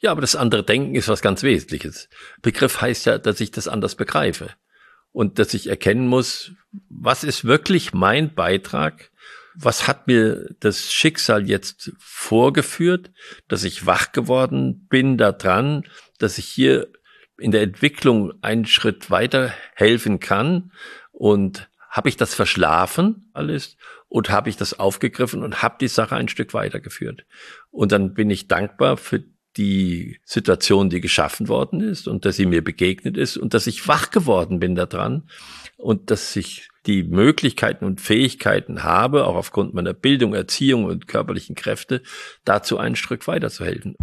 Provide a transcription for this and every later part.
Ja, aber das andere Denken ist was ganz Wesentliches. Begriff heißt ja, dass ich das anders begreife und dass ich erkennen muss, was ist wirklich mein Beitrag? Was hat mir das Schicksal jetzt vorgeführt, dass ich wach geworden bin daran, dass ich hier in der Entwicklung einen Schritt weiter helfen kann und habe ich das verschlafen alles und habe ich das aufgegriffen und habe die Sache ein Stück weitergeführt. Und dann bin ich dankbar für die Situation, die geschaffen worden ist und dass sie mir begegnet ist und dass ich wach geworden bin daran und dass ich die Möglichkeiten und Fähigkeiten habe, auch aufgrund meiner Bildung, Erziehung und körperlichen Kräfte, dazu ein Stück weiterzuhelfen.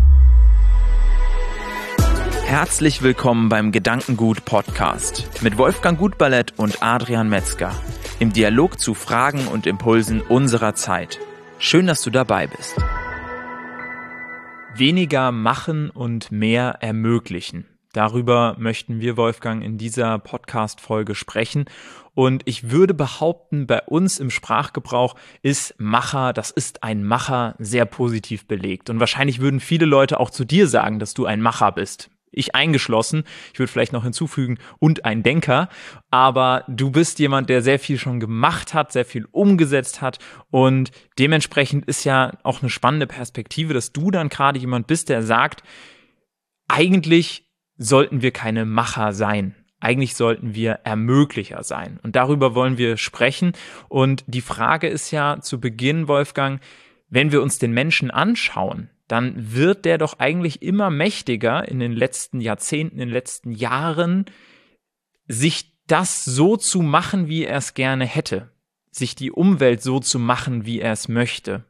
Herzlich willkommen beim Gedankengut Podcast mit Wolfgang Gutballett und Adrian Metzger im Dialog zu Fragen und Impulsen unserer Zeit. Schön, dass du dabei bist. Weniger machen und mehr ermöglichen. Darüber möchten wir, Wolfgang, in dieser Podcast-Folge sprechen. Und ich würde behaupten, bei uns im Sprachgebrauch ist Macher, das ist ein Macher, sehr positiv belegt. Und wahrscheinlich würden viele Leute auch zu dir sagen, dass du ein Macher bist ich eingeschlossen. Ich würde vielleicht noch hinzufügen, und ein Denker. Aber du bist jemand, der sehr viel schon gemacht hat, sehr viel umgesetzt hat. Und dementsprechend ist ja auch eine spannende Perspektive, dass du dann gerade jemand bist, der sagt, eigentlich sollten wir keine Macher sein. Eigentlich sollten wir Ermöglicher sein. Und darüber wollen wir sprechen. Und die Frage ist ja zu Beginn, Wolfgang, wenn wir uns den Menschen anschauen, dann wird der doch eigentlich immer mächtiger in den letzten Jahrzehnten, in den letzten Jahren, sich das so zu machen, wie er es gerne hätte, sich die Umwelt so zu machen, wie er es möchte.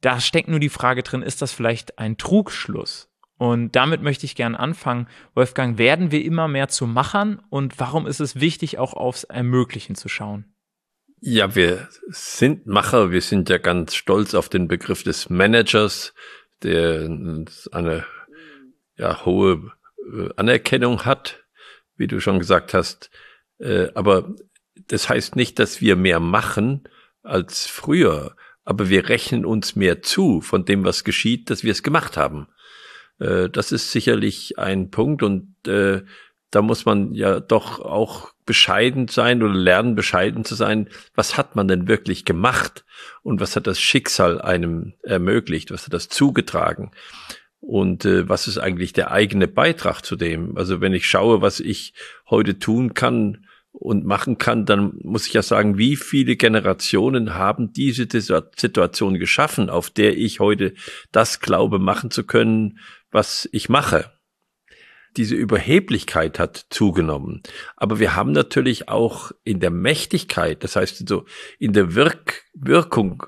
Da steckt nur die Frage drin, ist das vielleicht ein Trugschluss? Und damit möchte ich gern anfangen. Wolfgang, werden wir immer mehr zu Machern und warum ist es wichtig, auch aufs Ermöglichen zu schauen? Ja, wir sind Macher. Wir sind ja ganz stolz auf den Begriff des Managers, der eine ja, hohe äh, Anerkennung hat, wie du schon gesagt hast. Äh, aber das heißt nicht, dass wir mehr machen als früher. Aber wir rechnen uns mehr zu von dem, was geschieht, dass wir es gemacht haben. Äh, das ist sicherlich ein Punkt und da muss man ja doch auch bescheiden sein oder lernen, bescheiden zu sein. Was hat man denn wirklich gemacht? Und was hat das Schicksal einem ermöglicht? Was hat das zugetragen? Und äh, was ist eigentlich der eigene Beitrag zu dem? Also wenn ich schaue, was ich heute tun kann und machen kann, dann muss ich ja sagen, wie viele Generationen haben diese Situation geschaffen, auf der ich heute das glaube machen zu können, was ich mache diese Überheblichkeit hat zugenommen. Aber wir haben natürlich auch in der Mächtigkeit, das heißt so in der Wirk Wirkung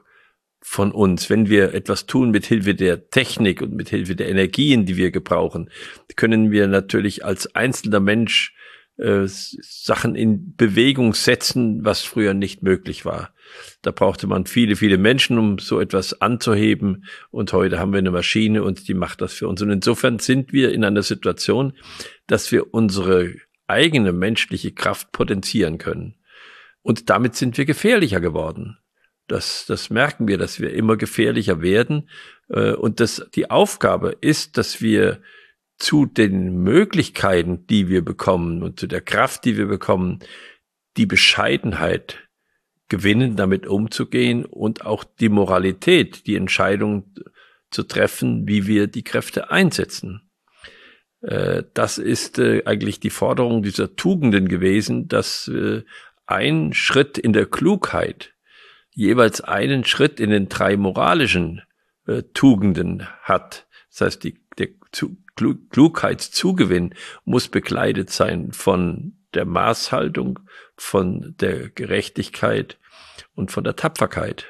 von uns, wenn wir etwas tun mit Hilfe der Technik und mit Hilfe der Energien, die wir gebrauchen, können wir natürlich als einzelner Mensch äh, Sachen in Bewegung setzen, was früher nicht möglich war. Da brauchte man viele, viele Menschen, um so etwas anzuheben. Und heute haben wir eine Maschine und die macht das für uns. Und insofern sind wir in einer Situation, dass wir unsere eigene menschliche Kraft potenzieren können. Und damit sind wir gefährlicher geworden. Das, das merken wir, dass wir immer gefährlicher werden. Äh, und dass die Aufgabe ist, dass wir zu den Möglichkeiten, die wir bekommen und zu der Kraft, die wir bekommen, die Bescheidenheit gewinnen, damit umzugehen und auch die Moralität, die Entscheidung zu treffen, wie wir die Kräfte einsetzen. Äh, das ist äh, eigentlich die Forderung dieser Tugenden gewesen, dass äh, ein Schritt in der Klugheit jeweils einen Schritt in den drei moralischen Tugenden hat. Das heißt, die, der Klugheitszugewinn muss begleitet sein von der Maßhaltung, von der Gerechtigkeit und von der Tapferkeit.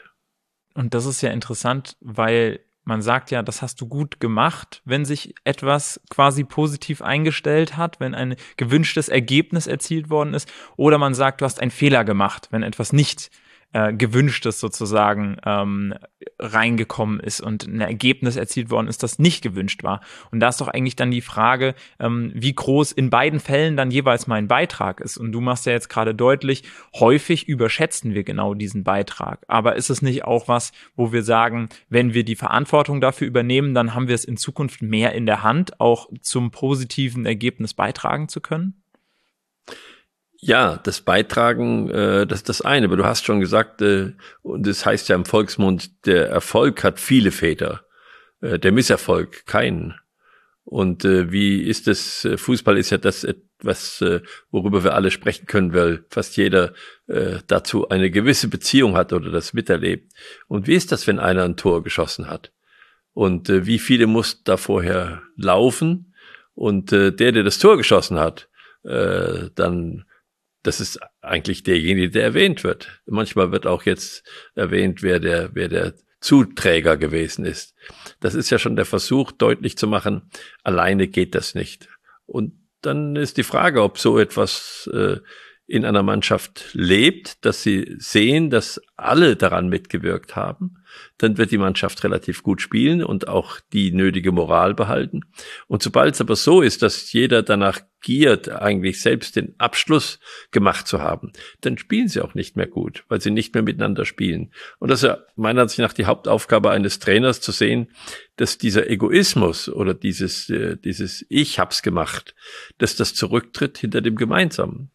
Und das ist ja interessant, weil man sagt ja, das hast du gut gemacht, wenn sich etwas quasi positiv eingestellt hat, wenn ein gewünschtes Ergebnis erzielt worden ist, oder man sagt, du hast einen Fehler gemacht, wenn etwas nicht äh, gewünschtes sozusagen ähm, reingekommen ist und ein Ergebnis erzielt worden ist, das nicht gewünscht war. Und da ist doch eigentlich dann die Frage, ähm, wie groß in beiden Fällen dann jeweils mein Beitrag ist. Und du machst ja jetzt gerade deutlich, häufig überschätzen wir genau diesen Beitrag. Aber ist es nicht auch was, wo wir sagen, wenn wir die Verantwortung dafür übernehmen, dann haben wir es in Zukunft mehr in der Hand, auch zum positiven Ergebnis beitragen zu können? Ja, das Beitragen, äh, das ist das eine. Aber du hast schon gesagt, äh, und das heißt ja im Volksmund, der Erfolg hat viele Väter, äh, der Misserfolg keinen. Und äh, wie ist das? Äh, Fußball ist ja das etwas, äh, worüber wir alle sprechen können, weil fast jeder äh, dazu eine gewisse Beziehung hat oder das miterlebt. Und wie ist das, wenn einer ein Tor geschossen hat? Und äh, wie viele mussten da vorher laufen? Und äh, der, der das Tor geschossen hat, äh, dann das ist eigentlich derjenige, der erwähnt wird. Manchmal wird auch jetzt erwähnt, wer der, wer der Zuträger gewesen ist. Das ist ja schon der Versuch, deutlich zu machen, alleine geht das nicht. Und dann ist die Frage, ob so etwas äh, in einer Mannschaft lebt, dass sie sehen, dass alle daran mitgewirkt haben, dann wird die Mannschaft relativ gut spielen und auch die nötige Moral behalten. Und sobald es aber so ist, dass jeder danach giert, eigentlich selbst den Abschluss gemacht zu haben, dann spielen sie auch nicht mehr gut, weil sie nicht mehr miteinander spielen. Und das ist ja meiner Ansicht nach die Hauptaufgabe eines Trainers zu sehen, dass dieser Egoismus oder dieses, äh, dieses Ich hab's gemacht, dass das zurücktritt hinter dem Gemeinsamen.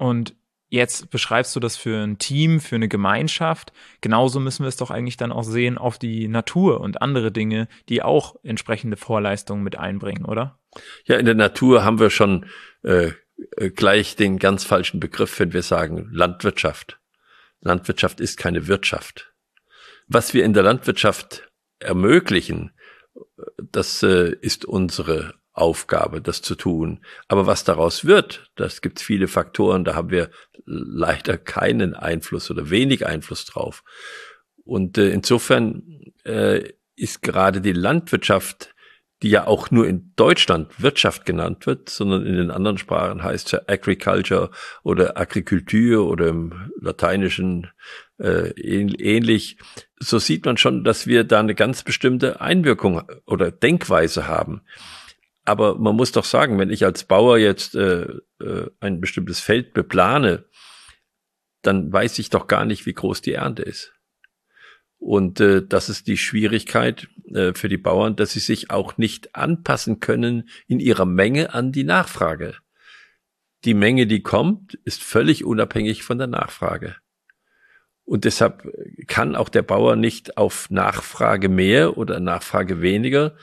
Und jetzt beschreibst du das für ein Team, für eine Gemeinschaft. Genauso müssen wir es doch eigentlich dann auch sehen auf die Natur und andere Dinge, die auch entsprechende Vorleistungen mit einbringen, oder? Ja, in der Natur haben wir schon äh, äh gleich den ganz falschen Begriff, wenn wir sagen Landwirtschaft. Landwirtschaft ist keine Wirtschaft. Was wir in der Landwirtschaft ermöglichen, das äh, ist unsere Aufgabe, das zu tun. Aber was daraus wird, das gibt viele Faktoren, da haben wir leider keinen Einfluss oder wenig Einfluss drauf. Und äh, insofern äh, ist gerade die Landwirtschaft, die ja auch nur in Deutschland Wirtschaft genannt wird, sondern in den anderen Sprachen heißt ja Agriculture oder Agrikultur oder im Lateinischen äh, ähnlich. So sieht man schon, dass wir da eine ganz bestimmte Einwirkung oder Denkweise haben. Aber man muss doch sagen, wenn ich als Bauer jetzt äh, äh, ein bestimmtes Feld beplane, dann weiß ich doch gar nicht, wie groß die Ernte ist. Und äh, das ist die Schwierigkeit äh, für die Bauern, dass sie sich auch nicht anpassen können in ihrer Menge an die Nachfrage. Die Menge, die kommt, ist völlig unabhängig von der Nachfrage. Und deshalb kann auch der Bauer nicht auf Nachfrage mehr oder Nachfrage weniger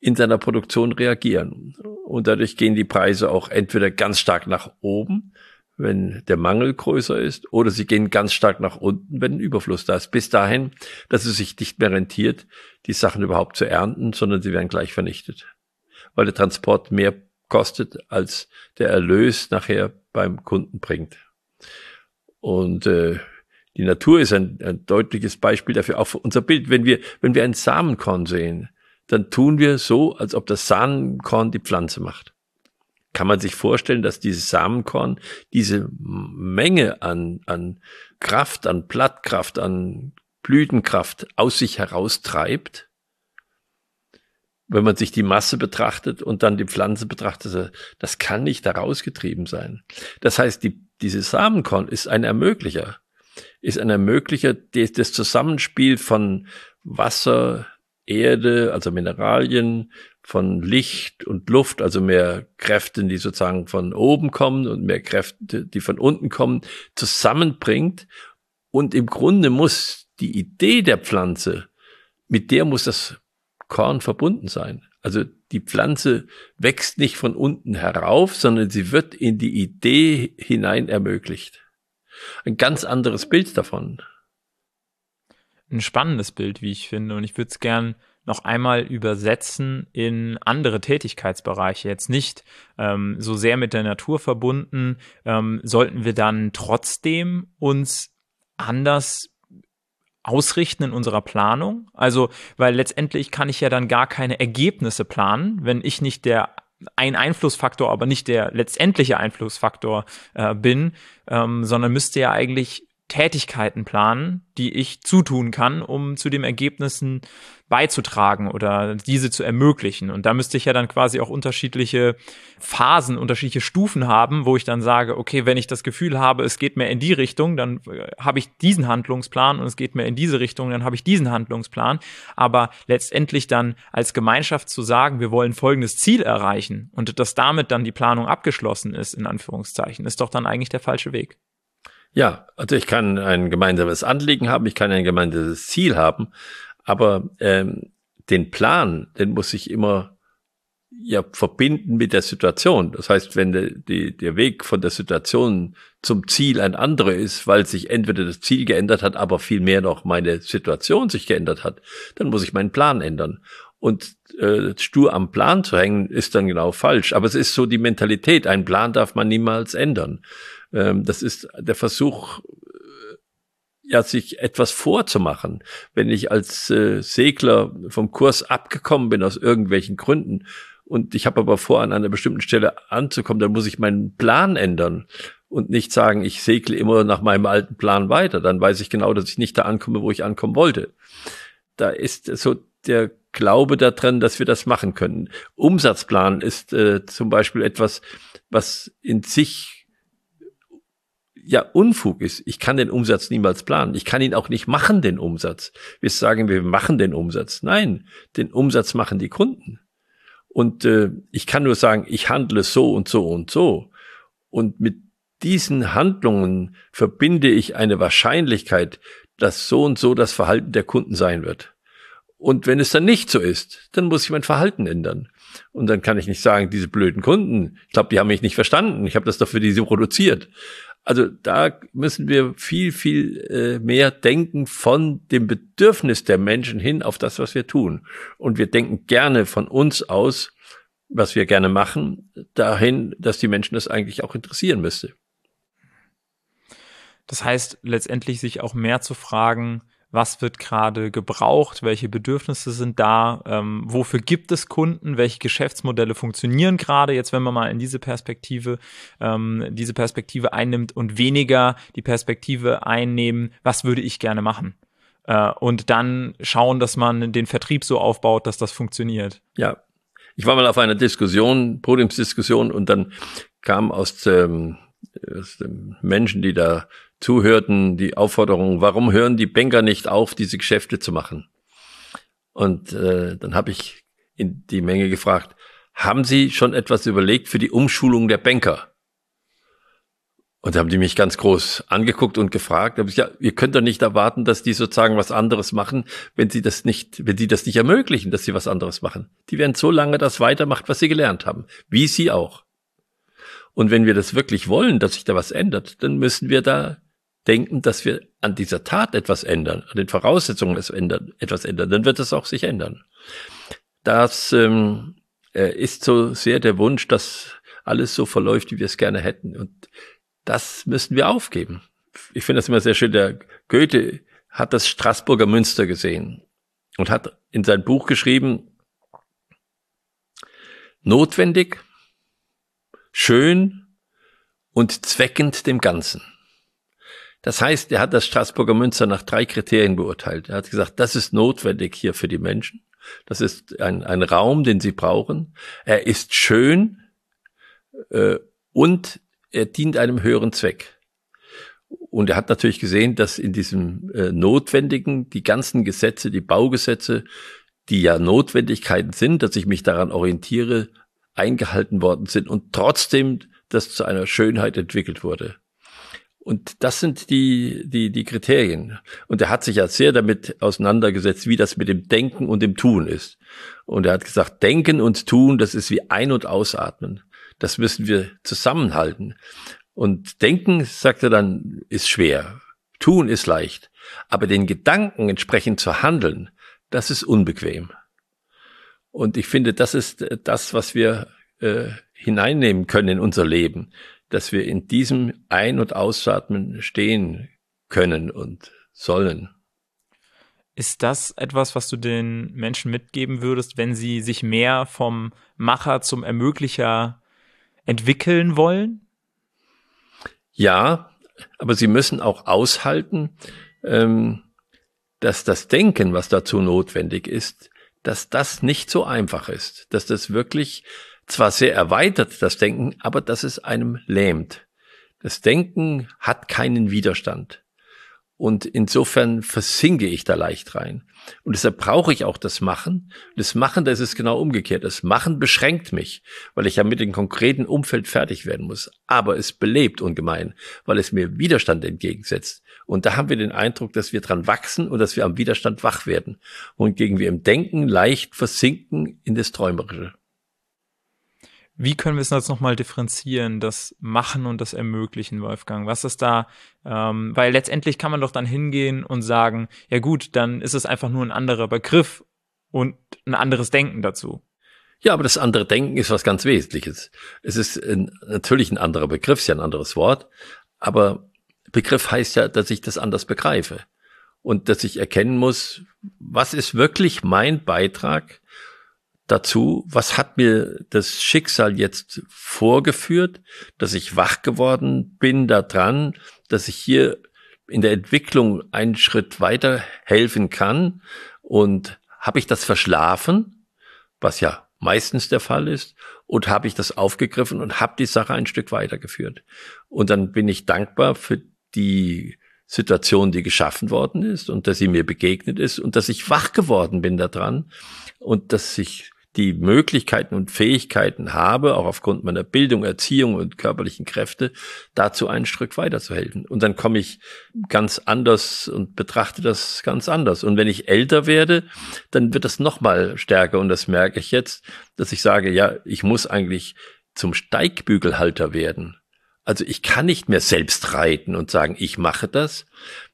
in seiner Produktion reagieren. Und dadurch gehen die Preise auch entweder ganz stark nach oben, wenn der Mangel größer ist, oder sie gehen ganz stark nach unten, wenn ein Überfluss da ist. Bis dahin, dass es sich nicht mehr rentiert, die Sachen überhaupt zu ernten, sondern sie werden gleich vernichtet. Weil der Transport mehr kostet, als der Erlös nachher beim Kunden bringt. Und äh, die Natur ist ein, ein deutliches Beispiel dafür, auch für unser Bild. Wenn wir, wenn wir ein Samenkorn sehen, dann tun wir so, als ob das Samenkorn die Pflanze macht. Kann man sich vorstellen, dass dieses Samenkorn diese Menge an, an Kraft, an Blattkraft, an Blütenkraft aus sich heraustreibt? Wenn man sich die Masse betrachtet und dann die Pflanze betrachtet, das kann nicht herausgetrieben sein. Das heißt, die, dieses Samenkorn ist ein Ermöglicher, ist ein Ermöglicher, das Zusammenspiel von Wasser, Erde, also Mineralien, von Licht und Luft, also mehr Kräfte, die sozusagen von oben kommen und mehr Kräfte, die von unten kommen, zusammenbringt. Und im Grunde muss die Idee der Pflanze, mit der muss das Korn verbunden sein. Also die Pflanze wächst nicht von unten herauf, sondern sie wird in die Idee hinein ermöglicht. Ein ganz anderes Bild davon ein spannendes Bild, wie ich finde. Und ich würde es gern noch einmal übersetzen in andere Tätigkeitsbereiche. Jetzt nicht ähm, so sehr mit der Natur verbunden, ähm, sollten wir dann trotzdem uns anders ausrichten in unserer Planung. Also, weil letztendlich kann ich ja dann gar keine Ergebnisse planen, wenn ich nicht der ein Einflussfaktor, aber nicht der letztendliche Einflussfaktor äh, bin, ähm, sondern müsste ja eigentlich Tätigkeiten planen, die ich zutun kann, um zu dem Ergebnissen beizutragen oder diese zu ermöglichen. Und da müsste ich ja dann quasi auch unterschiedliche Phasen, unterschiedliche Stufen haben, wo ich dann sage, okay, wenn ich das Gefühl habe, es geht mehr in die Richtung, dann äh, habe ich diesen Handlungsplan und es geht mehr in diese Richtung, dann habe ich diesen Handlungsplan. Aber letztendlich dann als Gemeinschaft zu sagen, wir wollen folgendes Ziel erreichen und dass damit dann die Planung abgeschlossen ist, in Anführungszeichen, ist doch dann eigentlich der falsche Weg. Ja, also ich kann ein gemeinsames Anliegen haben, ich kann ein gemeinsames Ziel haben, aber ähm, den Plan, den muss ich immer ja verbinden mit der Situation. Das heißt, wenn de, die, der Weg von der Situation zum Ziel ein anderer ist, weil sich entweder das Ziel geändert hat, aber vielmehr noch meine Situation sich geändert hat, dann muss ich meinen Plan ändern. Und äh, stur am Plan zu hängen, ist dann genau falsch. Aber es ist so die Mentalität. Ein Plan darf man niemals ändern. Ähm, das ist der Versuch, äh, ja, sich etwas vorzumachen. Wenn ich als äh, Segler vom Kurs abgekommen bin aus irgendwelchen Gründen und ich habe aber vor, an einer bestimmten Stelle anzukommen, dann muss ich meinen Plan ändern und nicht sagen, ich segle immer nach meinem alten Plan weiter. Dann weiß ich genau, dass ich nicht da ankomme, wo ich ankommen wollte. Da ist so der Glaube daran, dass wir das machen können. Umsatzplan ist äh, zum Beispiel etwas, was in sich ja Unfug ist. Ich kann den Umsatz niemals planen. Ich kann ihn auch nicht machen, den Umsatz. Wir sagen, wir machen den Umsatz. Nein, den Umsatz machen die Kunden. Und äh, ich kann nur sagen, ich handle so und so und so. Und mit diesen Handlungen verbinde ich eine Wahrscheinlichkeit, dass so und so das Verhalten der Kunden sein wird. Und wenn es dann nicht so ist, dann muss ich mein Verhalten ändern. Und dann kann ich nicht sagen, diese blöden Kunden, ich glaube, die haben mich nicht verstanden. Ich habe das doch für die so produziert. Also da müssen wir viel, viel äh, mehr denken von dem Bedürfnis der Menschen hin auf das, was wir tun. Und wir denken gerne von uns aus, was wir gerne machen, dahin, dass die Menschen das eigentlich auch interessieren müsste. Das heißt, letztendlich sich auch mehr zu fragen, was wird gerade gebraucht, welche Bedürfnisse sind da, ähm, wofür gibt es Kunden, welche Geschäftsmodelle funktionieren gerade, jetzt wenn man mal in diese Perspektive, ähm, diese Perspektive einnimmt und weniger die Perspektive einnehmen, was würde ich gerne machen. Äh, und dann schauen, dass man den Vertrieb so aufbaut, dass das funktioniert. Ja, ich war mal auf einer Diskussion, Podiumsdiskussion, und dann kam aus dem Menschen, die da zuhörten, die Aufforderung, warum hören die Banker nicht auf, diese Geschäfte zu machen? Und äh, dann habe ich in die Menge gefragt, haben Sie schon etwas überlegt für die Umschulung der Banker? Und da haben die mich ganz groß angeguckt und gefragt, ich, ja, ihr könnt doch nicht erwarten, dass die sozusagen was anderes machen, wenn sie das nicht, wenn sie das nicht ermöglichen, dass sie was anderes machen. Die werden so lange das weitermacht, was sie gelernt haben. Wie sie auch. Und wenn wir das wirklich wollen, dass sich da was ändert, dann müssen wir da denken, dass wir an dieser Tat etwas ändern, an den Voraussetzungen etwas ändern, dann wird es auch sich ändern. Das ähm, äh, ist so sehr der Wunsch, dass alles so verläuft, wie wir es gerne hätten. Und das müssen wir aufgeben. Ich finde das immer sehr schön. Der Goethe hat das Straßburger Münster gesehen und hat in sein Buch geschrieben, notwendig, schön und zweckend dem Ganzen. Das heißt, er hat das Straßburger Münster nach drei Kriterien beurteilt. Er hat gesagt, das ist notwendig hier für die Menschen. Das ist ein, ein Raum, den sie brauchen. Er ist schön äh, und er dient einem höheren Zweck. Und er hat natürlich gesehen, dass in diesem äh, Notwendigen die ganzen Gesetze, die Baugesetze, die ja Notwendigkeiten sind, dass ich mich daran orientiere, eingehalten worden sind und trotzdem das zu einer Schönheit entwickelt wurde. Und das sind die, die, die Kriterien. Und er hat sich ja sehr damit auseinandergesetzt, wie das mit dem Denken und dem Tun ist. Und er hat gesagt, Denken und Tun, das ist wie Ein- und Ausatmen. Das müssen wir zusammenhalten. Und Denken, sagt er dann, ist schwer. Tun ist leicht. Aber den Gedanken entsprechend zu handeln, das ist unbequem. Und ich finde, das ist das, was wir äh, hineinnehmen können in unser Leben dass wir in diesem Ein- und Ausatmen stehen können und sollen. Ist das etwas, was du den Menschen mitgeben würdest, wenn sie sich mehr vom Macher zum Ermöglicher entwickeln wollen? Ja, aber sie müssen auch aushalten, ähm, dass das Denken, was dazu notwendig ist, dass das nicht so einfach ist, dass das wirklich zwar sehr erweitert, das Denken, aber dass es einem lähmt. Das Denken hat keinen Widerstand. Und insofern versinke ich da leicht rein. Und deshalb brauche ich auch das Machen. Das Machen, das ist genau umgekehrt. Das Machen beschränkt mich, weil ich ja mit dem konkreten Umfeld fertig werden muss. Aber es belebt ungemein, weil es mir Widerstand entgegensetzt. Und da haben wir den Eindruck, dass wir dran wachsen und dass wir am Widerstand wach werden. Und gegen wir im Denken leicht versinken in das Träumerische. Wie können wir es jetzt nochmal differenzieren, das Machen und das Ermöglichen, Wolfgang? Was ist da, ähm, weil letztendlich kann man doch dann hingehen und sagen, ja gut, dann ist es einfach nur ein anderer Begriff und ein anderes Denken dazu. Ja, aber das andere Denken ist was ganz Wesentliches. Es ist ein, natürlich ein anderer Begriff, ist ja ein anderes Wort, aber Begriff heißt ja, dass ich das anders begreife. Und dass ich erkennen muss, was ist wirklich mein Beitrag dazu, was hat mir das Schicksal jetzt vorgeführt, dass ich wach geworden bin daran, dass ich hier in der Entwicklung einen Schritt weiter helfen kann? Und habe ich das verschlafen, was ja meistens der Fall ist, und habe ich das aufgegriffen und habe die Sache ein Stück weitergeführt. Und dann bin ich dankbar für die Situation, die geschaffen worden ist und dass sie mir begegnet ist und dass ich wach geworden bin daran und dass ich die Möglichkeiten und Fähigkeiten habe, auch aufgrund meiner Bildung, Erziehung und körperlichen Kräfte, dazu einen Stück weiterzuhelfen. Und dann komme ich ganz anders und betrachte das ganz anders. Und wenn ich älter werde, dann wird das nochmal stärker. Und das merke ich jetzt, dass ich sage, ja, ich muss eigentlich zum Steigbügelhalter werden. Also ich kann nicht mehr selbst reiten und sagen, ich mache das.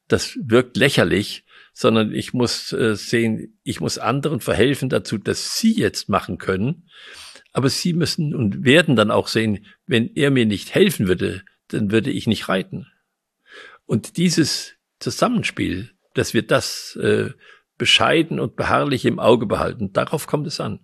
Das wirkt lächerlich, sondern ich muss äh, sehen, ich muss anderen verhelfen dazu, dass sie jetzt machen können. Aber sie müssen und werden dann auch sehen, wenn er mir nicht helfen würde, dann würde ich nicht reiten. Und dieses Zusammenspiel, dass wir das äh, bescheiden und beharrlich im Auge behalten, darauf kommt es an.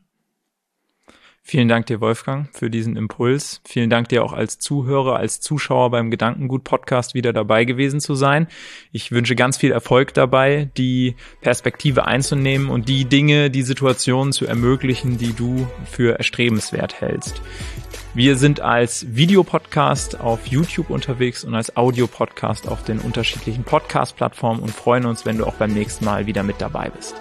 Vielen Dank dir, Wolfgang, für diesen Impuls. Vielen Dank dir auch als Zuhörer, als Zuschauer beim Gedankengut-Podcast wieder dabei gewesen zu sein. Ich wünsche ganz viel Erfolg dabei, die Perspektive einzunehmen und die Dinge, die Situationen zu ermöglichen, die du für erstrebenswert hältst. Wir sind als Videopodcast auf YouTube unterwegs und als Audiopodcast auf den unterschiedlichen Podcast-Plattformen und freuen uns, wenn du auch beim nächsten Mal wieder mit dabei bist.